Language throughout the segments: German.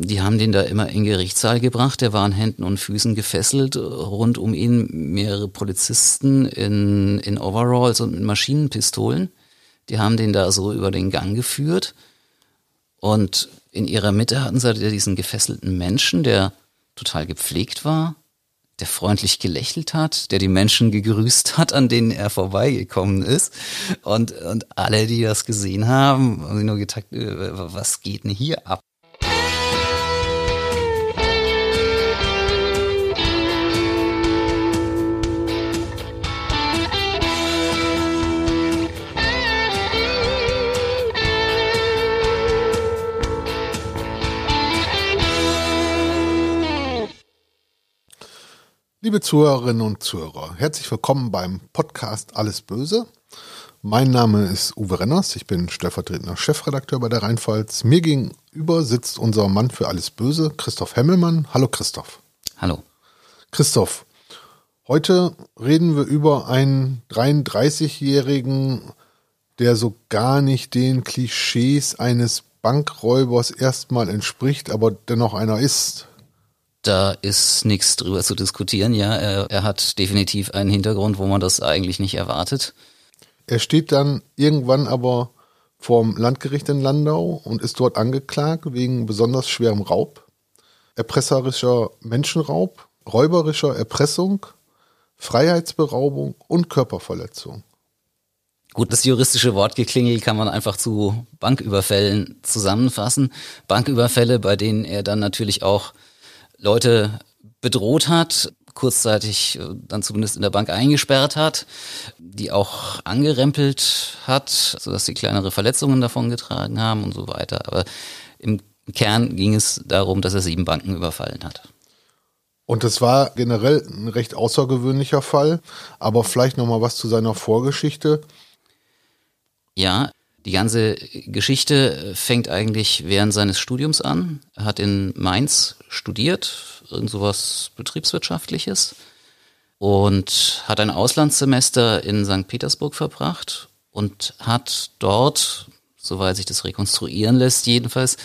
Die haben den da immer in Gerichtssaal gebracht. Der war an Händen und Füßen gefesselt. Rund um ihn mehrere Polizisten in, in Overalls und mit Maschinenpistolen. Die haben den da so über den Gang geführt. Und in ihrer Mitte hatten sie diesen gefesselten Menschen, der total gepflegt war, der freundlich gelächelt hat, der die Menschen gegrüßt hat, an denen er vorbeigekommen ist. Und, und alle, die das gesehen haben, haben sich nur gedacht, äh, was geht denn hier ab? Liebe Zuhörerinnen und Zuhörer, herzlich willkommen beim Podcast Alles Böse. Mein Name ist Uwe Renners, ich bin stellvertretender Chefredakteur bei der Rheinpfalz. Mir gegenüber sitzt unser Mann für Alles Böse, Christoph Hemmelmann. Hallo Christoph. Hallo. Christoph, heute reden wir über einen 33-Jährigen, der so gar nicht den Klischees eines Bankräubers erstmal entspricht, aber dennoch einer ist. Da ist nichts drüber zu diskutieren. Ja, er, er hat definitiv einen Hintergrund, wo man das eigentlich nicht erwartet. Er steht dann irgendwann aber vorm Landgericht in Landau und ist dort angeklagt wegen besonders schwerem Raub, erpresserischer Menschenraub, räuberischer Erpressung, Freiheitsberaubung und Körperverletzung. Gut, das juristische Wortgeklingel kann man einfach zu Banküberfällen zusammenfassen. Banküberfälle, bei denen er dann natürlich auch Leute bedroht hat, kurzzeitig äh, dann zumindest in der Bank eingesperrt hat, die auch angerempelt hat, sodass sie kleinere Verletzungen davon getragen haben und so weiter. Aber im Kern ging es darum, dass er sieben Banken überfallen hat. Und das war generell ein recht außergewöhnlicher Fall, aber vielleicht noch mal was zu seiner Vorgeschichte. Ja, die ganze Geschichte fängt eigentlich während seines Studiums an. Er hat in Mainz studiert, irgend sowas Betriebswirtschaftliches und hat ein Auslandssemester in St. Petersburg verbracht und hat dort, soweit sich das rekonstruieren lässt jedenfalls,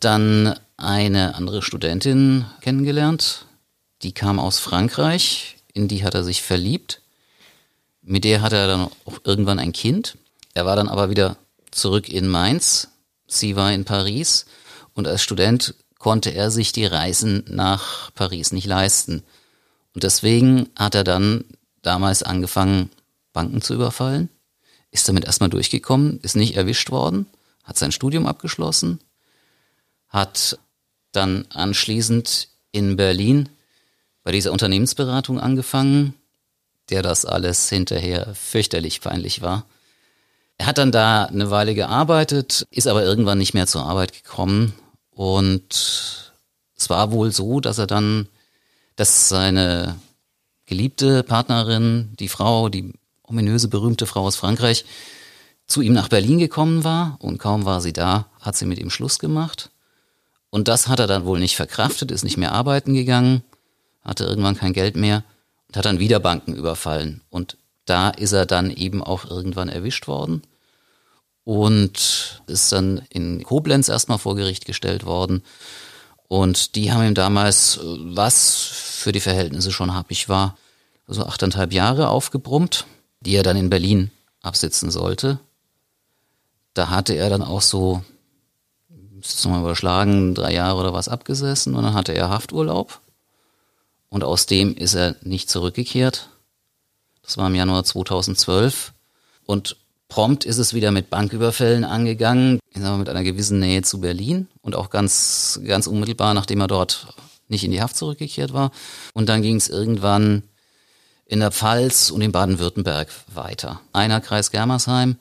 dann eine andere Studentin kennengelernt. Die kam aus Frankreich, in die hat er sich verliebt. Mit der hatte er dann auch irgendwann ein Kind. Er war dann aber wieder zurück in Mainz. Sie war in Paris und als Student konnte er sich die Reisen nach Paris nicht leisten. Und deswegen hat er dann damals angefangen, Banken zu überfallen, ist damit erstmal durchgekommen, ist nicht erwischt worden, hat sein Studium abgeschlossen, hat dann anschließend in Berlin bei dieser Unternehmensberatung angefangen, der das alles hinterher fürchterlich peinlich war. Er hat dann da eine Weile gearbeitet, ist aber irgendwann nicht mehr zur Arbeit gekommen. Und es war wohl so, dass er dann, dass seine geliebte Partnerin, die Frau, die ominöse, berühmte Frau aus Frankreich, zu ihm nach Berlin gekommen war und kaum war sie da, hat sie mit ihm Schluss gemacht. Und das hat er dann wohl nicht verkraftet, ist nicht mehr arbeiten gegangen, hatte irgendwann kein Geld mehr und hat dann wieder Banken überfallen. Und da ist er dann eben auch irgendwann erwischt worden und ist dann in Koblenz erstmal vor Gericht gestellt worden. Und die haben ihm damals, was für die Verhältnisse schon happig war, so achteinhalb Jahre aufgebrummt, die er dann in Berlin absitzen sollte. Da hatte er dann auch so, müsste nochmal überschlagen, drei Jahre oder was abgesessen und dann hatte er Hafturlaub. Und aus dem ist er nicht zurückgekehrt. Das war im Januar 2012. Und prompt ist es wieder mit Banküberfällen angegangen, mit einer gewissen Nähe zu Berlin und auch ganz, ganz unmittelbar, nachdem er dort nicht in die Haft zurückgekehrt war. Und dann ging es irgendwann in der Pfalz und in Baden-Württemberg weiter. Einer Kreis Germersheim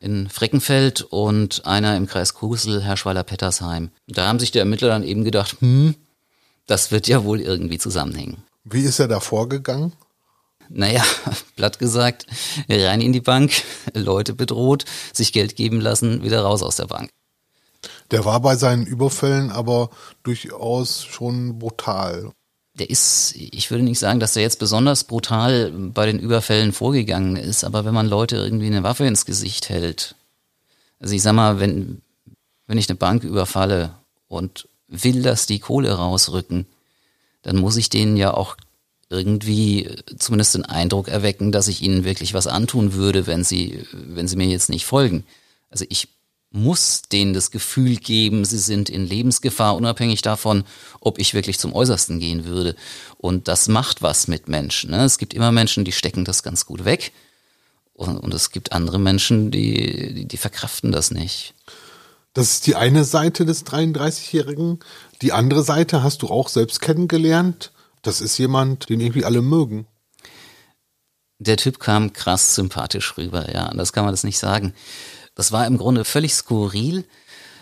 in Freckenfeld und einer im Kreis Kusel, Herrschweiler-Pettersheim. Da haben sich die Ermittler dann eben gedacht, hm, das wird ja wohl irgendwie zusammenhängen. Wie ist er da vorgegangen? Naja, platt gesagt, rein in die Bank, Leute bedroht, sich Geld geben lassen, wieder raus aus der Bank. Der war bei seinen Überfällen aber durchaus schon brutal. Der ist, ich würde nicht sagen, dass der jetzt besonders brutal bei den Überfällen vorgegangen ist, aber wenn man Leute irgendwie eine Waffe ins Gesicht hält, also ich sag mal, wenn, wenn ich eine Bank überfalle und will, dass die Kohle rausrücken, dann muss ich denen ja auch irgendwie zumindest den Eindruck erwecken, dass ich ihnen wirklich was antun würde, wenn sie, wenn sie mir jetzt nicht folgen. Also ich muss denen das Gefühl geben, sie sind in Lebensgefahr, unabhängig davon, ob ich wirklich zum Äußersten gehen würde. Und das macht was mit Menschen. Ne? Es gibt immer Menschen, die stecken das ganz gut weg. Und, und es gibt andere Menschen, die, die, die verkraften das nicht. Das ist die eine Seite des 33-Jährigen. Die andere Seite hast du auch selbst kennengelernt. Das ist jemand, den irgendwie alle mögen. Der Typ kam krass sympathisch rüber, ja, das kann man das nicht sagen. Das war im Grunde völlig skurril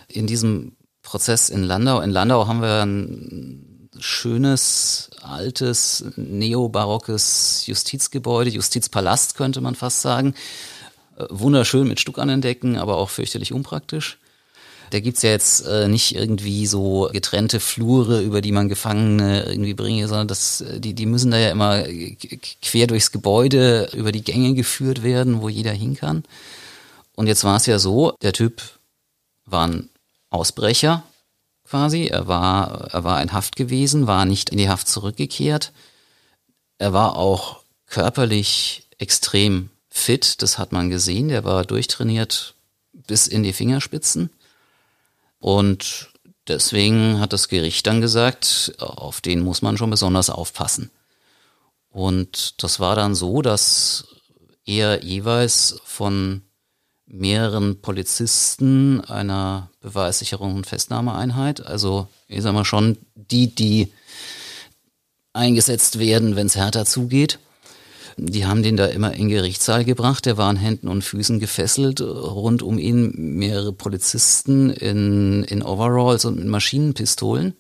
in diesem Prozess in Landau. In Landau haben wir ein schönes, altes, neobarockes Justizgebäude, Justizpalast könnte man fast sagen. Äh, wunderschön mit Stuck an den Decken, aber auch fürchterlich unpraktisch. Da gibt's ja jetzt äh, nicht irgendwie so getrennte Flure, über die man Gefangene irgendwie bringe, sondern das, äh, die, die müssen da ja immer quer durchs Gebäude über die Gänge geführt werden, wo jeder hin kann. Und jetzt war es ja so, der Typ war ein Ausbrecher quasi, er war, er war in Haft gewesen, war nicht in die Haft zurückgekehrt. Er war auch körperlich extrem fit, das hat man gesehen, der war durchtrainiert bis in die Fingerspitzen. Und deswegen hat das Gericht dann gesagt, auf den muss man schon besonders aufpassen. Und das war dann so, dass er jeweils von mehreren Polizisten einer Beweissicherung und Festnahmeeinheit, also ich sag mal schon die, die eingesetzt werden, wenn es härter zugeht, die haben den da immer in Gerichtssaal gebracht. Der war an Händen und Füßen gefesselt. Rund um ihn mehrere Polizisten in, in Overalls und mit Maschinenpistolen.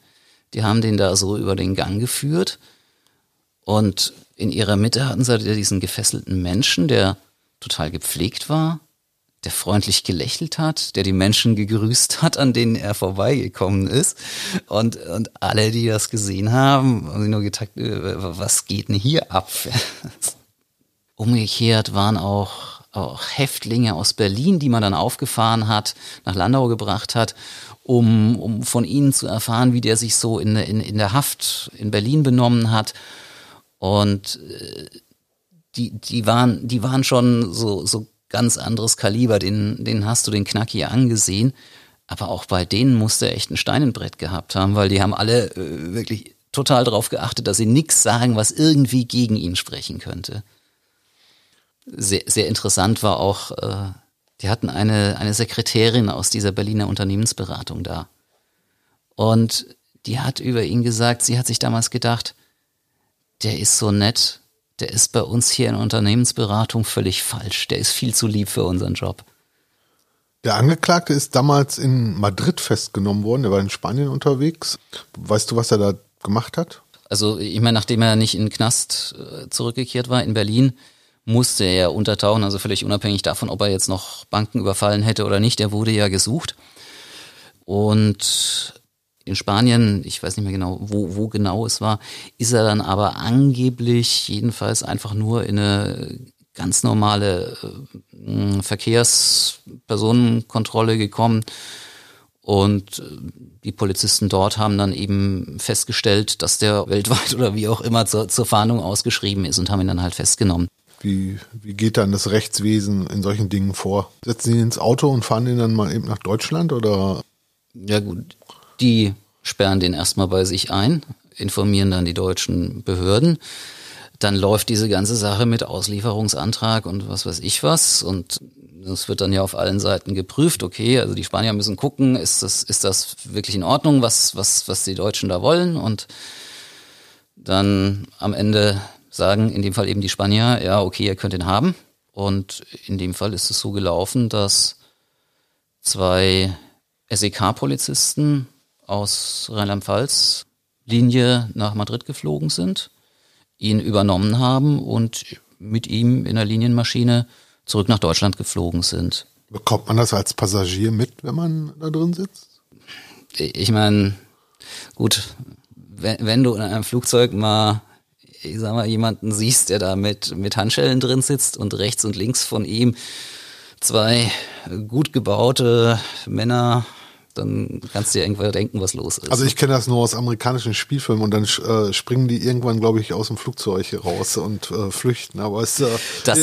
Die haben den da so über den Gang geführt. Und in ihrer Mitte hatten sie diesen gefesselten Menschen, der total gepflegt war, der freundlich gelächelt hat, der die Menschen gegrüßt hat, an denen er vorbeigekommen ist. Und, und alle, die das gesehen haben, haben sich nur gedacht, äh, was geht denn hier ab? Umgekehrt waren auch, auch Häftlinge aus Berlin, die man dann aufgefahren hat, nach Landau gebracht hat, um, um von ihnen zu erfahren, wie der sich so in, in, in der Haft in Berlin benommen hat. Und äh, die, die, waren, die waren schon so, so ganz anderes Kaliber, den, den hast du den Knacki angesehen. Aber auch bei denen musste er echt ein Stein im Brett gehabt haben, weil die haben alle äh, wirklich total darauf geachtet, dass sie nichts sagen, was irgendwie gegen ihn sprechen könnte sehr, sehr interessant war auch, äh, die hatten eine, eine Sekretärin aus dieser Berliner Unternehmensberatung da. Und die hat über ihn gesagt, sie hat sich damals gedacht, der ist so nett, der ist bei uns hier in Unternehmensberatung völlig falsch, der ist viel zu lieb für unseren Job. Der Angeklagte ist damals in Madrid festgenommen worden, er war in Spanien unterwegs. Weißt du, was er da gemacht hat? Also ich meine, nachdem er nicht in den Knast äh, zurückgekehrt war in Berlin, musste er untertauchen, also völlig unabhängig davon, ob er jetzt noch Banken überfallen hätte oder nicht. Er wurde ja gesucht. Und in Spanien, ich weiß nicht mehr genau, wo, wo genau es war, ist er dann aber angeblich jedenfalls einfach nur in eine ganz normale äh, Verkehrspersonenkontrolle gekommen. Und äh, die Polizisten dort haben dann eben festgestellt, dass der weltweit oder wie auch immer zur, zur Fahndung ausgeschrieben ist und haben ihn dann halt festgenommen. Wie, wie geht dann das Rechtswesen in solchen Dingen vor? Setzen Sie ins Auto und fahren den dann mal eben nach Deutschland oder? Ja gut, die sperren den erstmal bei sich ein, informieren dann die deutschen Behörden. Dann läuft diese ganze Sache mit Auslieferungsantrag und was weiß ich was. Und das wird dann ja auf allen Seiten geprüft. Okay, also die Spanier müssen gucken, ist das, ist das wirklich in Ordnung, was, was, was die Deutschen da wollen? Und dann am Ende sagen in dem Fall eben die Spanier, ja, okay, ihr könnt ihn haben. Und in dem Fall ist es so gelaufen, dass zwei SEK-Polizisten aus Rheinland-Pfalz Linie nach Madrid geflogen sind, ihn übernommen haben und mit ihm in der Linienmaschine zurück nach Deutschland geflogen sind. Bekommt man das als Passagier mit, wenn man da drin sitzt? Ich meine, gut, wenn, wenn du in einem Flugzeug mal ich sag mal, jemanden siehst, der da mit, mit Handschellen drin sitzt und rechts und links von ihm zwei gut gebaute Männer dann kannst du dir irgendwann denken, was los ist. Also ich kenne das nur aus amerikanischen Spielfilmen und dann äh, springen die irgendwann, glaube ich, aus dem Flugzeug raus und äh, flüchten. Aber es, äh, das,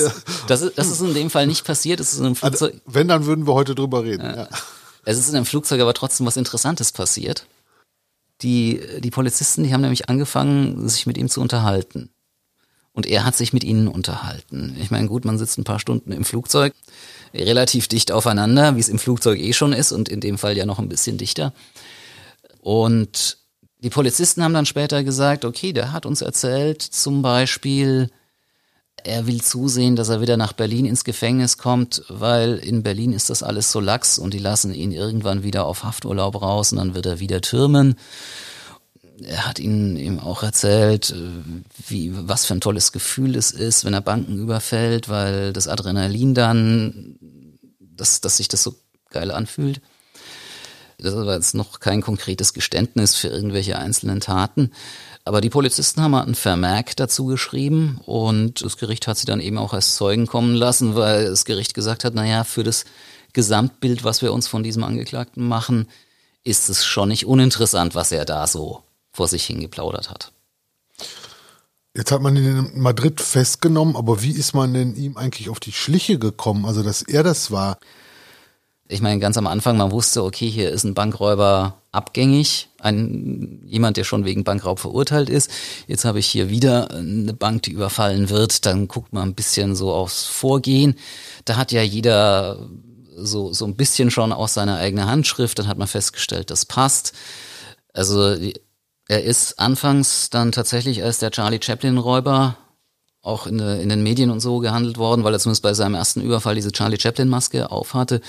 das, ist, das ist in dem Fall nicht passiert. Es ist in einem also, Flugzeug. wenn, dann würden wir heute drüber reden. Ja. Ja. Es ist in einem Flugzeug aber trotzdem was Interessantes passiert. Die, die Polizisten, die haben nämlich angefangen, sich mit ihm zu unterhalten. Und er hat sich mit ihnen unterhalten. Ich meine, gut, man sitzt ein paar Stunden im Flugzeug, relativ dicht aufeinander, wie es im Flugzeug eh schon ist und in dem Fall ja noch ein bisschen dichter. Und die Polizisten haben dann später gesagt, okay, der hat uns erzählt, zum Beispiel, er will zusehen, dass er wieder nach Berlin ins Gefängnis kommt, weil in Berlin ist das alles so lax und die lassen ihn irgendwann wieder auf Hafturlaub raus und dann wird er wieder türmen. Er hat ihnen eben auch erzählt, wie, was für ein tolles Gefühl es ist, wenn er Banken überfällt, weil das Adrenalin dann, dass, dass sich das so geil anfühlt. Das war jetzt noch kein konkretes Geständnis für irgendwelche einzelnen Taten. Aber die Polizisten haben einen Vermerk dazu geschrieben und das Gericht hat sie dann eben auch als Zeugen kommen lassen, weil das Gericht gesagt hat, naja, für das Gesamtbild, was wir uns von diesem Angeklagten machen, ist es schon nicht uninteressant, was er da so vor sich hingeplaudert hat. Jetzt hat man ihn in Madrid festgenommen, aber wie ist man denn ihm eigentlich auf die Schliche gekommen, also dass er das war? Ich meine, ganz am Anfang, man wusste, okay, hier ist ein Bankräuber abgängig, ein, jemand, der schon wegen Bankraub verurteilt ist. Jetzt habe ich hier wieder eine Bank, die überfallen wird. Dann guckt man ein bisschen so aufs Vorgehen. Da hat ja jeder so, so ein bisschen schon aus seiner eigenen Handschrift. Dann hat man festgestellt, das passt. Also er ist anfangs dann tatsächlich als der Charlie Chaplin-Räuber auch in, in, den Medien und so gehandelt worden, weil er zumindest bei seinem ersten Überfall diese Charlie Chaplin-Maske aufhatte.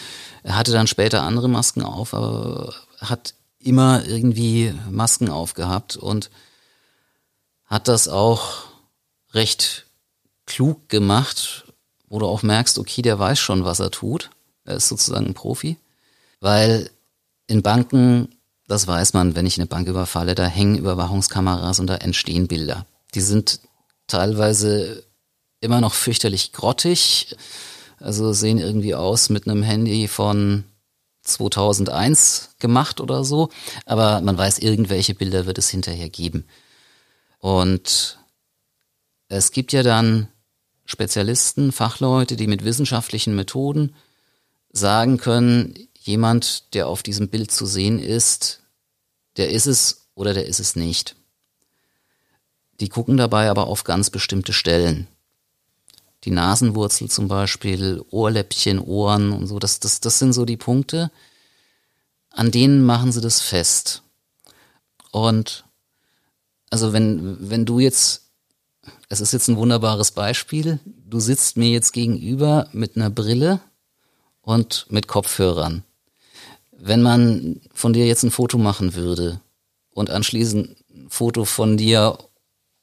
Er hatte dann später andere Masken auf, aber hat immer irgendwie Masken aufgehabt und hat das auch recht klug gemacht, wo du auch merkst, okay, der weiß schon, was er tut. Er ist sozusagen ein Profi. Weil in Banken, das weiß man, wenn ich eine Bank überfalle, da hängen Überwachungskameras und da entstehen Bilder. Die sind teilweise immer noch fürchterlich grottig. Also sehen irgendwie aus mit einem Handy von 2001 gemacht oder so, aber man weiß, irgendwelche Bilder wird es hinterher geben. Und es gibt ja dann Spezialisten, Fachleute, die mit wissenschaftlichen Methoden sagen können, jemand, der auf diesem Bild zu sehen ist, der ist es oder der ist es nicht. Die gucken dabei aber auf ganz bestimmte Stellen. Die Nasenwurzel zum Beispiel, Ohrläppchen, Ohren und so, das, das, das sind so die Punkte, an denen machen sie das fest. Und also wenn, wenn du jetzt, es ist jetzt ein wunderbares Beispiel, du sitzt mir jetzt gegenüber mit einer Brille und mit Kopfhörern. Wenn man von dir jetzt ein Foto machen würde und anschließend ein Foto von dir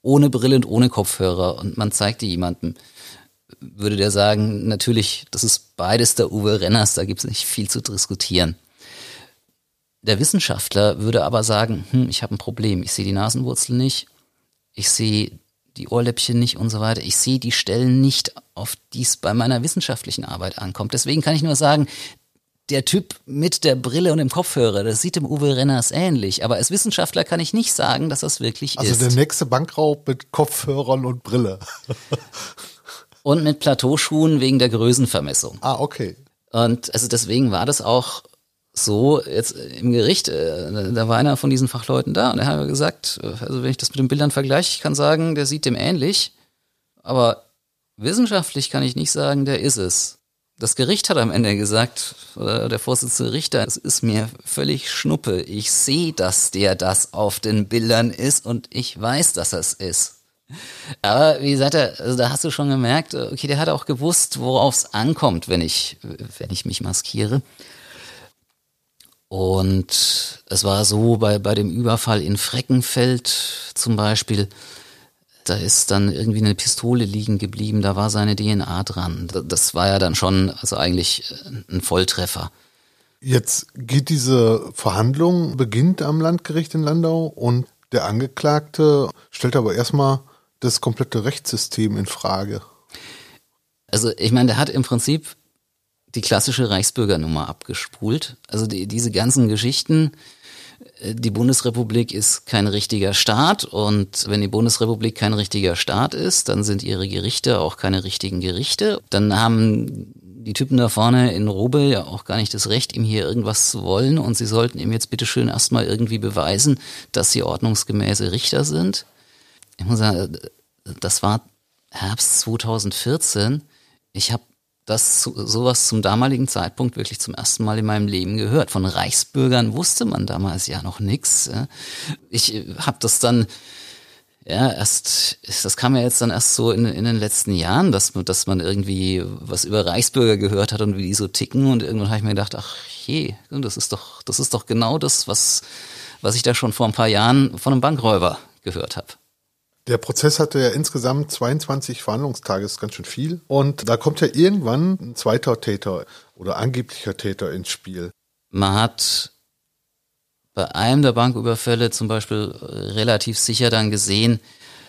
ohne Brille und ohne Kopfhörer und man zeigt dir jemandem, würde der sagen, natürlich, das ist beides der Uwe Renners, da gibt es nicht viel zu diskutieren. Der Wissenschaftler würde aber sagen, hm, ich habe ein Problem, ich sehe die Nasenwurzel nicht, ich sehe die Ohrläppchen nicht und so weiter. Ich sehe die Stellen nicht, auf die es bei meiner wissenschaftlichen Arbeit ankommt. Deswegen kann ich nur sagen, der Typ mit der Brille und dem Kopfhörer, das sieht dem Uwe Renners ähnlich. Aber als Wissenschaftler kann ich nicht sagen, dass das wirklich also ist. Also der nächste Bankraub mit Kopfhörern und Brille. und mit Plateauschuhen wegen der Größenvermessung. Ah, okay. Und also deswegen war das auch so jetzt im Gericht, äh, da war einer von diesen Fachleuten da und er hat gesagt, also wenn ich das mit den Bildern vergleiche, ich kann sagen, der sieht dem ähnlich, aber wissenschaftlich kann ich nicht sagen, der ist es. Das Gericht hat am Ende gesagt, der Vorsitzende Richter, es ist mir völlig schnuppe. Ich sehe, dass der das auf den Bildern ist und ich weiß, dass er es ist. Aber wie gesagt, also da hast du schon gemerkt, okay, der hat auch gewusst, worauf es ankommt, wenn ich, wenn ich mich maskiere. Und es war so bei, bei dem Überfall in Freckenfeld zum Beispiel, da ist dann irgendwie eine Pistole liegen geblieben, da war seine DNA dran. Das war ja dann schon, also eigentlich ein Volltreffer. Jetzt geht diese Verhandlung, beginnt am Landgericht in Landau und der Angeklagte stellt aber erstmal das komplette Rechtssystem in Frage. Also ich meine, der hat im Prinzip die klassische Reichsbürgernummer abgespult. Also die, diese ganzen Geschichten, äh, die Bundesrepublik ist kein richtiger Staat und wenn die Bundesrepublik kein richtiger Staat ist, dann sind ihre Gerichte auch keine richtigen Gerichte. Dann haben die Typen da vorne in Robe ja auch gar nicht das Recht, ihm hier irgendwas zu wollen und sie sollten ihm jetzt bitteschön erstmal irgendwie beweisen, dass sie ordnungsgemäße Richter sind. Ich muss sagen, das war Herbst 2014. Ich habe das sowas zum damaligen Zeitpunkt wirklich zum ersten Mal in meinem Leben gehört. Von Reichsbürgern wusste man damals ja noch nichts. Ich äh, habe das dann ja, erst, das kam ja jetzt dann erst so in, in den letzten Jahren, dass, dass man irgendwie was über Reichsbürger gehört hat und wie die so ticken und irgendwann habe ich mir gedacht, ach je, das ist doch, das ist doch genau das, was, was ich da schon vor ein paar Jahren von einem Bankräuber gehört habe. Der Prozess hatte ja insgesamt 22 Verhandlungstage, ist ganz schön viel. Und da kommt ja irgendwann ein zweiter Täter oder angeblicher Täter ins Spiel. Man hat bei einem der Banküberfälle zum Beispiel relativ sicher dann gesehen,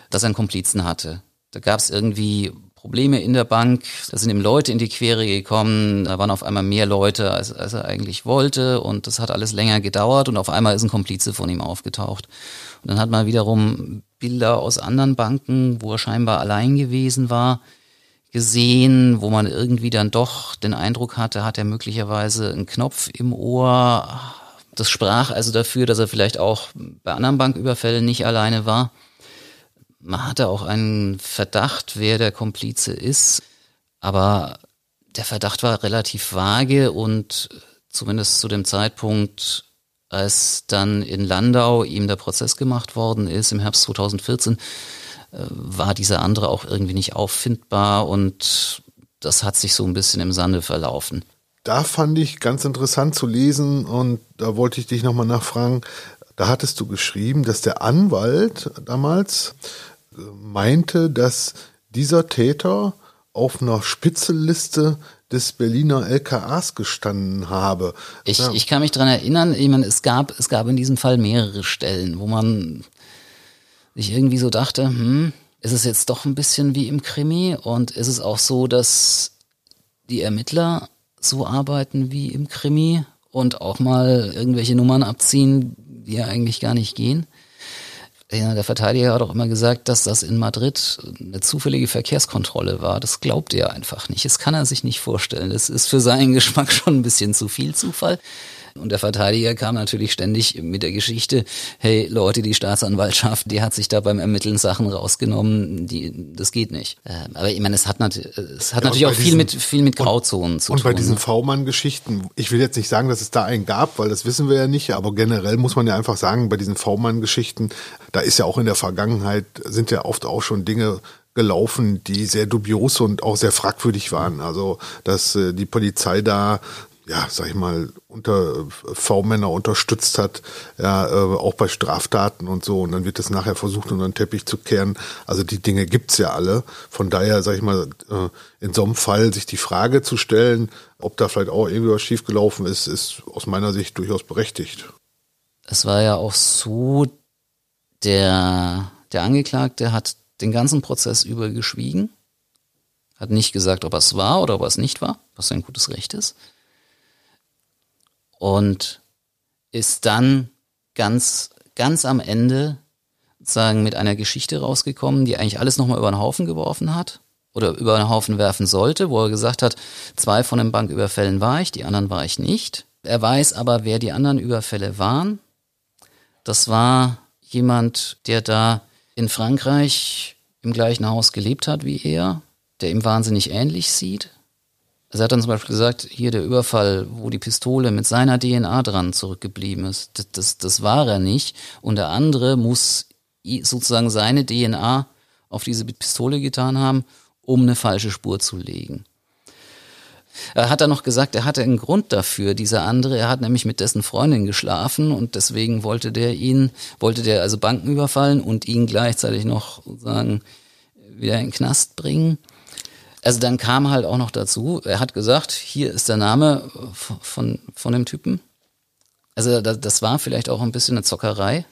dass er einen Komplizen hatte. Da gab es irgendwie Probleme in der Bank, da sind ihm Leute in die Quere gekommen, da waren auf einmal mehr Leute, als, als er eigentlich wollte und das hat alles länger gedauert und auf einmal ist ein Komplize von ihm aufgetaucht. Und dann hat man wiederum Bilder aus anderen Banken, wo er scheinbar allein gewesen war, gesehen, wo man irgendwie dann doch den Eindruck hatte, hat er möglicherweise einen Knopf im Ohr, das sprach also dafür, dass er vielleicht auch bei anderen Banküberfällen nicht alleine war. Man hatte auch einen Verdacht, wer der Komplize ist, aber der Verdacht war relativ vage und zumindest zu dem Zeitpunkt, als dann in Landau ihm der Prozess gemacht worden ist im Herbst 2014, äh, war dieser andere auch irgendwie nicht auffindbar und das hat sich so ein bisschen im Sande verlaufen da fand ich ganz interessant zu lesen und da wollte ich dich nochmal nachfragen. Da hattest du geschrieben, dass der Anwalt damals äh, meinte, dass dieser Täter auf einer Spitzelliste des Berliner LKAs gestanden habe. Ich, ja. ich kann mich daran erinnern, ich meine, es gab, es gab in diesem Fall mehrere Stellen, wo man sich irgendwie so dachte, hm, ist es jetzt doch ein bisschen wie im Krimi und ist es auch so, dass die Ermittler so arbeiten wie im Krimi und auch mal irgendwelche Nummern abziehen, die ja eigentlich gar nicht gehen. Ja, der Verteidiger hat auch immer gesagt, dass das in Madrid eine zufällige Verkehrskontrolle war. Das glaubt er einfach nicht. Das kann er sich nicht vorstellen. Das ist für seinen Geschmack schon ein bisschen zu viel Zufall. Und der Verteidiger kam natürlich ständig mit der Geschichte, hey Leute, die Staatsanwaltschaft, die hat sich da beim Ermitteln Sachen rausgenommen, die, das geht nicht. Ähm, aber ich meine, es hat, nat es hat ja, natürlich auch viel mit, viel mit Grauzonen und, zu und tun. Und bei diesen? V-Mann-Geschichten, ich will jetzt nicht sagen, dass es da einen gab, weil das wissen wir ja nicht, aber generell muss man ja einfach sagen, bei diesen V-Mann-Geschichten, da ist ja auch in der Vergangenheit, sind ja oft auch schon Dinge gelaufen, die sehr dubios und auch sehr fragwürdig waren. Also, dass äh, die Polizei da ja, sag ich mal, unter V-Männer unterstützt hat, ja, äh, auch bei Straftaten und so. Und dann wird das nachher versucht, unter den Teppich zu kehren. Also die Dinge gibt's ja alle. Von daher, sag ich mal, äh, in so einem Fall sich die Frage zu stellen, ob da vielleicht auch irgendwie was schiefgelaufen ist, ist aus meiner Sicht durchaus berechtigt. Es war ja auch so, der, der Angeklagte hat den ganzen Prozess über geschwiegen, hat nicht gesagt, ob er es war oder ob er es nicht war, was sein gutes Recht ist und ist dann ganz, ganz am Ende sagen mit einer Geschichte rausgekommen, die eigentlich alles nochmal über den Haufen geworfen hat oder über den Haufen werfen sollte, wo er gesagt hat, zwei von den Banküberfällen war ich, die anderen war ich nicht. Er weiß aber, wer die anderen Überfälle waren. Das war jemand, der da in Frankreich im gleichen Haus gelebt hat wie er, der ihm wahnsinnig ähnlich sieht, also er hat dann zum Beispiel gesagt, hier der Überfall, wo die Pistole mit seiner DNA dran zurückgeblieben ist, das, das, das war er nicht. Und der andere muss sozusagen seine DNA auf diese Pistole getan haben, um eine falsche Spur zu legen. Er hat dann noch gesagt, er hatte einen Grund dafür, dieser andere, er hat nämlich mit dessen Freundin geschlafen und deswegen wollte der ihn, wollte der also Banken überfallen und ihn gleichzeitig noch sozusagen wieder in den Knast bringen. Also dann kam halt auch noch dazu, er hat gesagt, hier ist der Name von, von dem Typen. Also das war vielleicht auch ein bisschen eine Zockerei.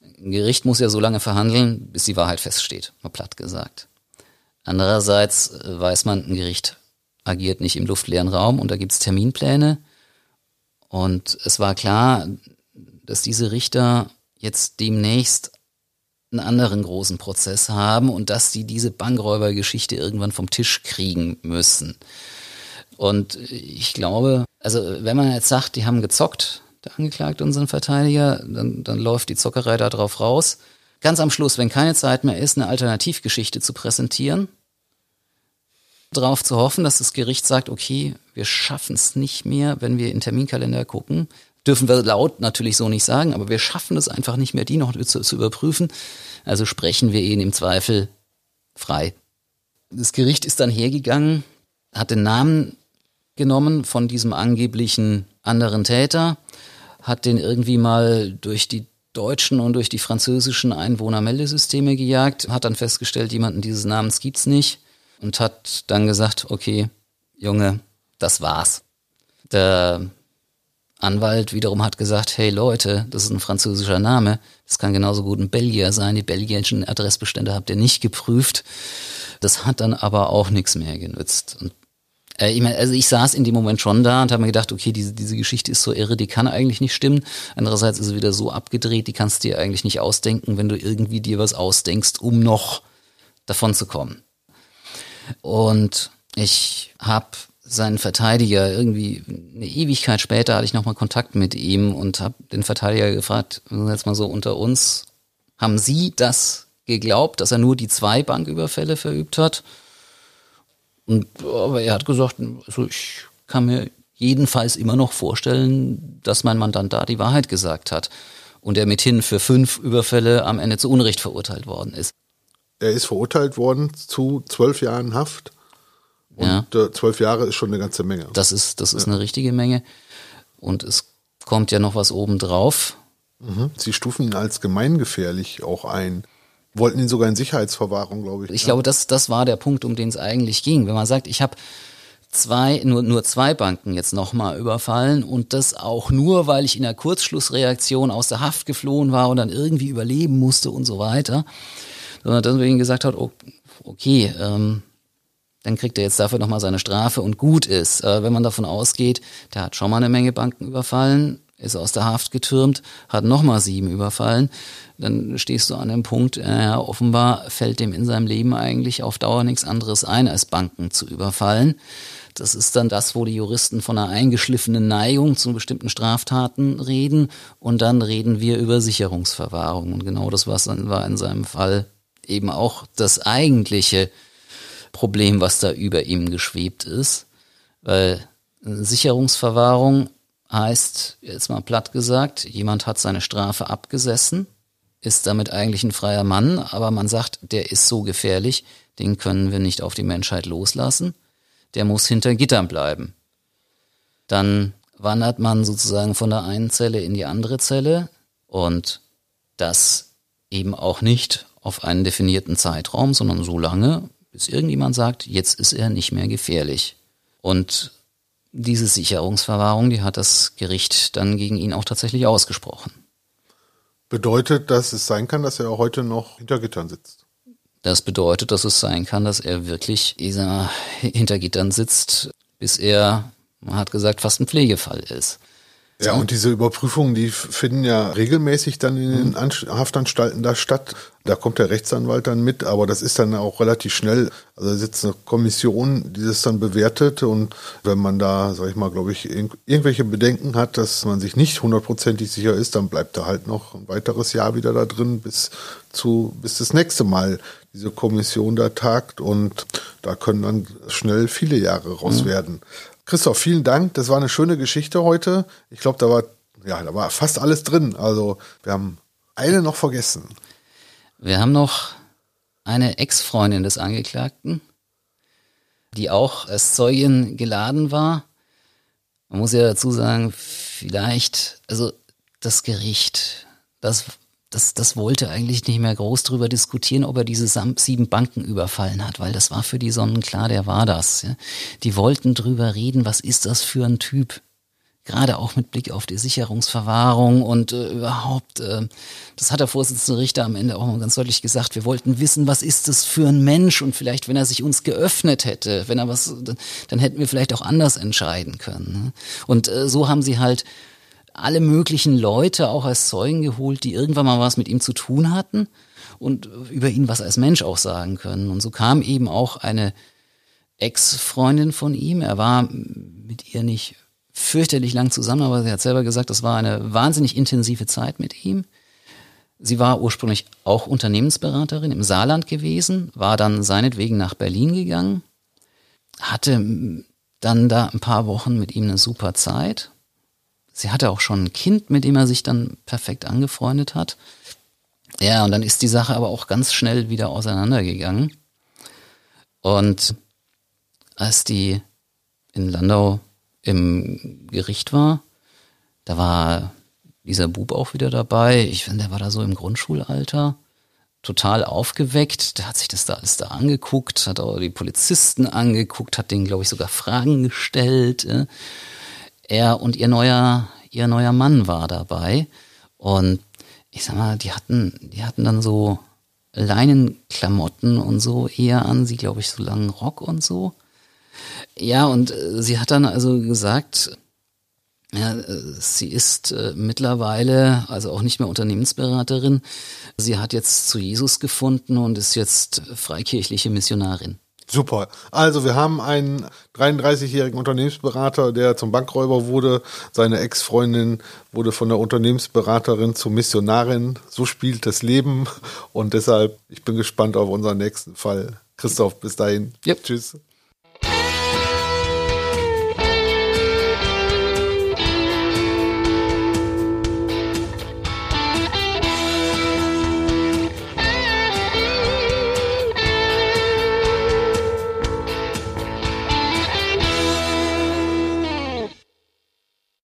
Ein Gericht muss ja so lange verhandeln, bis die Wahrheit feststeht, mal platt gesagt. Andererseits weiß man, ein Gericht agiert nicht im luftleeren Raum und da gibt's Terminpläne. Und es war klar, dass diese Richter jetzt demnächst einen anderen großen Prozess haben und dass sie diese Bankräubergeschichte irgendwann vom Tisch kriegen müssen. Und ich glaube, also wenn man jetzt sagt, die haben gezockt, der Angeklagte und sein Verteidiger, dann, dann läuft die Zockerei da drauf raus. Ganz am Schluss, wenn keine Zeit mehr ist, eine Alternativgeschichte zu präsentieren, darauf zu hoffen, dass das Gericht sagt, okay, wir schaffen es nicht mehr, wenn wir in Terminkalender gucken. Dürfen wir laut natürlich so nicht sagen, aber wir schaffen es einfach nicht mehr, die noch zu, zu überprüfen. Also sprechen wir ihn im Zweifel frei. Das Gericht ist dann hergegangen, hat den Namen genommen von diesem angeblichen anderen Täter, hat den irgendwie mal durch die deutschen und durch die französischen Einwohnermeldesysteme gejagt, hat dann festgestellt, jemanden dieses Namens gibt's nicht und hat dann gesagt, okay, Junge, das war's. Der Anwalt wiederum hat gesagt, hey Leute, das ist ein französischer Name, das kann genauso gut ein Belgier sein, die belgischen Adressbestände habt ihr nicht geprüft. Das hat dann aber auch nichts mehr genützt. Und äh, ich meine, also ich saß in dem Moment schon da und habe mir gedacht, okay, diese, diese Geschichte ist so irre, die kann eigentlich nicht stimmen. Andererseits ist sie wieder so abgedreht, die kannst du dir eigentlich nicht ausdenken, wenn du irgendwie dir was ausdenkst, um noch davon zu kommen. Und ich habe seinen Verteidiger irgendwie eine Ewigkeit später hatte ich nochmal Kontakt mit ihm und habe den Verteidiger gefragt, jetzt mal so unter uns, haben Sie das geglaubt, dass er nur die zwei Banküberfälle verübt hat? Und, aber er hat gesagt, also ich kann mir jedenfalls immer noch vorstellen, dass mein Mandant da die Wahrheit gesagt hat und er mithin für fünf Überfälle am Ende zu Unrecht verurteilt worden ist. Er ist verurteilt worden zu zwölf Jahren Haft. Und ja. Äh, zwölf Jahre ist schon eine ganze Menge. Das ist, das ist ja. eine richtige Menge. Und es kommt ja noch was obendrauf. Mhm. Sie stufen ihn als gemeingefährlich auch ein wollten ihn sogar in Sicherheitsverwahrung, glaube ich. Ich ja. glaube, das, das war der Punkt, um den es eigentlich ging. Wenn man sagt, ich habe zwei, nur, nur zwei Banken jetzt nochmal überfallen und das auch nur, weil ich in der Kurzschlussreaktion aus der Haft geflohen war und dann irgendwie überleben musste und so weiter. Sondern deswegen gesagt hat, okay, ähm, dann kriegt er jetzt dafür nochmal seine Strafe und gut ist. Äh, wenn man davon ausgeht, der hat schon mal eine Menge Banken überfallen, ist aus der Haft getürmt, hat nochmal sieben überfallen, dann stehst du an dem Punkt, äh, offenbar fällt dem in seinem Leben eigentlich auf Dauer nichts anderes ein, als Banken zu überfallen. Das ist dann das, wo die Juristen von einer eingeschliffenen Neigung zu bestimmten Straftaten reden und dann reden wir über Sicherungsverwahrung. Und genau das war in seinem Fall eben auch das eigentliche Problem, was da über ihm geschwebt ist. Weil Sicherungsverwahrung heißt, jetzt mal platt gesagt, jemand hat seine Strafe abgesessen, ist damit eigentlich ein freier Mann, aber man sagt, der ist so gefährlich, den können wir nicht auf die Menschheit loslassen, der muss hinter Gittern bleiben. Dann wandert man sozusagen von der einen Zelle in die andere Zelle und das eben auch nicht auf einen definierten Zeitraum, sondern so lange, bis irgendjemand sagt, jetzt ist er nicht mehr gefährlich. Und diese Sicherungsverwahrung, die hat das Gericht dann gegen ihn auch tatsächlich ausgesprochen. Bedeutet, dass es sein kann, dass er heute noch hinter Gittern sitzt? Das bedeutet, dass es sein kann, dass er wirklich hinter Gittern sitzt, bis er, man hat gesagt, fast ein Pflegefall ist. Ja, und diese Überprüfungen, die finden ja regelmäßig dann in den mhm. Haftanstalten da statt. Da kommt der Rechtsanwalt dann mit, aber das ist dann auch relativ schnell. Also da sitzt eine Kommission, die das dann bewertet und wenn man da, sag ich mal, glaube ich, irgendwelche Bedenken hat, dass man sich nicht hundertprozentig sicher ist, dann bleibt er halt noch ein weiteres Jahr wieder da drin bis zu, bis das nächste Mal diese Kommission da tagt und da können dann schnell viele Jahre raus mhm. Christoph, vielen Dank. Das war eine schöne Geschichte heute. Ich glaube, da war, ja, da war fast alles drin. Also, wir haben eine noch vergessen. Wir haben noch eine Ex-Freundin des Angeklagten, die auch als Zeugin geladen war. Man muss ja dazu sagen, vielleicht, also das Gericht, das das, das wollte eigentlich nicht mehr groß drüber diskutieren, ob er diese sieben Banken überfallen hat, weil das war für die Sonnen klar, der war das. Ja. Die wollten drüber reden, was ist das für ein Typ? gerade auch mit Blick auf die Sicherungsverwahrung und äh, überhaupt, äh, das hat der Vorsitzende Richter am Ende auch mal ganz deutlich gesagt, wir wollten wissen, was ist das für ein Mensch und vielleicht, wenn er sich uns geöffnet hätte, wenn er was, dann hätten wir vielleicht auch anders entscheiden können. Ne? Und äh, so haben sie halt alle möglichen Leute auch als Zeugen geholt, die irgendwann mal was mit ihm zu tun hatten und über ihn was als Mensch auch sagen können. Und so kam eben auch eine Ex-Freundin von ihm. Er war mit ihr nicht fürchterlich lang zusammen, aber sie hat selber gesagt, das war eine wahnsinnig intensive Zeit mit ihm. Sie war ursprünglich auch Unternehmensberaterin im Saarland gewesen, war dann seinetwegen nach Berlin gegangen, hatte dann da ein paar Wochen mit ihm eine super Zeit. Sie hatte auch schon ein Kind, mit dem er sich dann perfekt angefreundet hat. Ja, und dann ist die Sache aber auch ganz schnell wieder auseinandergegangen. Und als die in Landau im Gericht war, da war dieser Bub auch wieder dabei. Ich finde, der war da so im Grundschulalter. Total aufgeweckt. Der hat sich das da alles da angeguckt, hat auch die Polizisten angeguckt, hat denen, glaube ich, sogar Fragen gestellt. Er und ihr neuer, ihr neuer Mann war dabei. Und ich sag mal, die hatten, die hatten dann so Leinenklamotten und so eher an, sie, glaube ich, so langen Rock und so. Ja, und äh, sie hat dann also gesagt, ja, äh, sie ist äh, mittlerweile also auch nicht mehr Unternehmensberaterin. Sie hat jetzt zu Jesus gefunden und ist jetzt freikirchliche Missionarin. Super. Also wir haben einen 33-jährigen Unternehmensberater, der zum Bankräuber wurde. Seine Ex-Freundin wurde von der Unternehmensberaterin zur Missionarin. So spielt das Leben. Und deshalb, ich bin gespannt auf unseren nächsten Fall. Christoph, bis dahin. Yep. Tschüss.